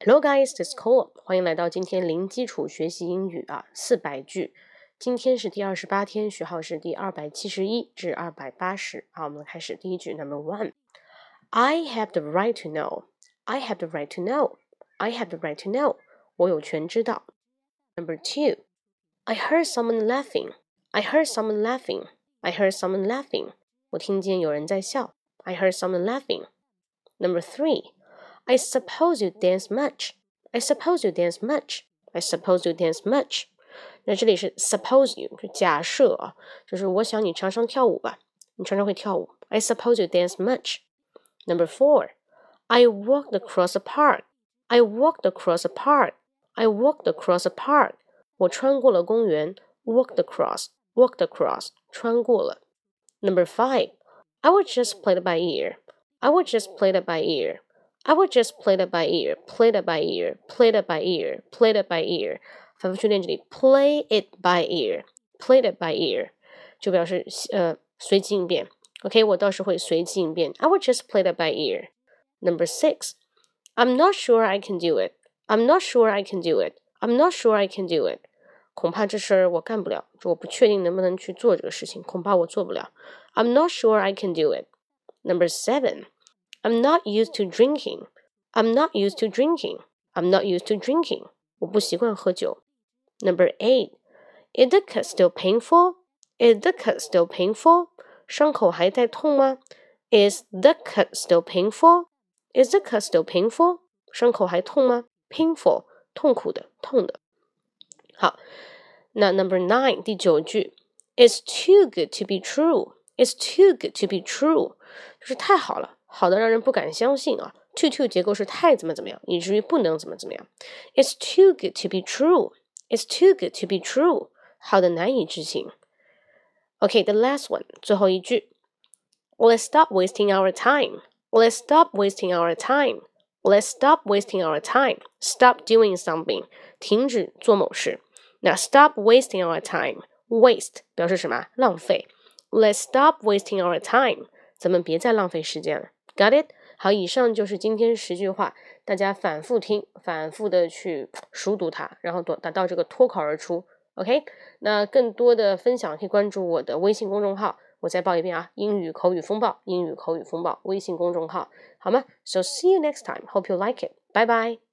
Hello guys, this is Cole，欢迎来到今天零基础学习英语啊，四百句。今天是第二十八天，序号是第二百七十一至二百八十。好，我们开始第一句，Number one。I have the right to know. I have the right to know. I have the right to know. 我有权知道。Number two. I heard someone laughing. I heard someone laughing. I heard someone laughing. 我听见有人在笑。I heard someone laughing. Number three. I suppose you dance much. I suppose you dance much. I suppose you dance much. 那这里是 suppose you 是假设啊，就是我想你常常跳舞吧，你常常会跳舞。I suppose you dance much. Number four, I walked across the park. I walked across the park. I walked across the park. 我穿过了公园。Walked across, walked across，穿过了。Number five, I would just play it by ear. I would just play it by ear. I would just play it by ear, play it by ear, play it by ear, play it by ear。反复去练这里，play it by ear, play it by ear，就表示呃随机应变。OK，我倒是会随机应变。I would just play it by ear. Number six, I'm not sure I can do it. I'm not sure I can do it. I'm not sure I can do it. 恐怕这事儿我干不了，我不确定能不能去做这个事情，恐怕我做不了。I'm not sure I can do it. Number seven. I'm not used to drinking. I'm not used to drinking. I'm not used to drinking. 我不习惯喝酒。Number eight. Is the cut still painful? Is the cut still painful? 伤口还在痛吗？Is the cut still painful? Is the cut still painful? 伤口还痛吗？Painful，痛苦的，痛的。好，那 Number nine 第九句，It's too good to be true. It's too good to be true，就是太好了。 好的让人不敢相信啊，too too 结构是太怎么怎么样，以至于不能怎么怎么样。It's too good to be true. It's too good to be true. 好的难以置信。OK，the、okay, last one，最后一句。Let's stop wasting our time. Let's stop wasting our time. Let's stop wasting our time. Stop doing something. 停止做某事。那 stop wasting our time. Waste 表示什么？浪费。Let's stop wasting our time. 咱们别再浪费时间了。 Got it？好，以上就是今天十句话，大家反复听，反复的去熟读它，然后达达到这个脱口而出。OK？那更多的分享可以关注我的微信公众号，我再报一遍啊，英语口语风暴，英语口语风暴微信公众号，好吗？So see you next time. Hope you like it. Bye bye.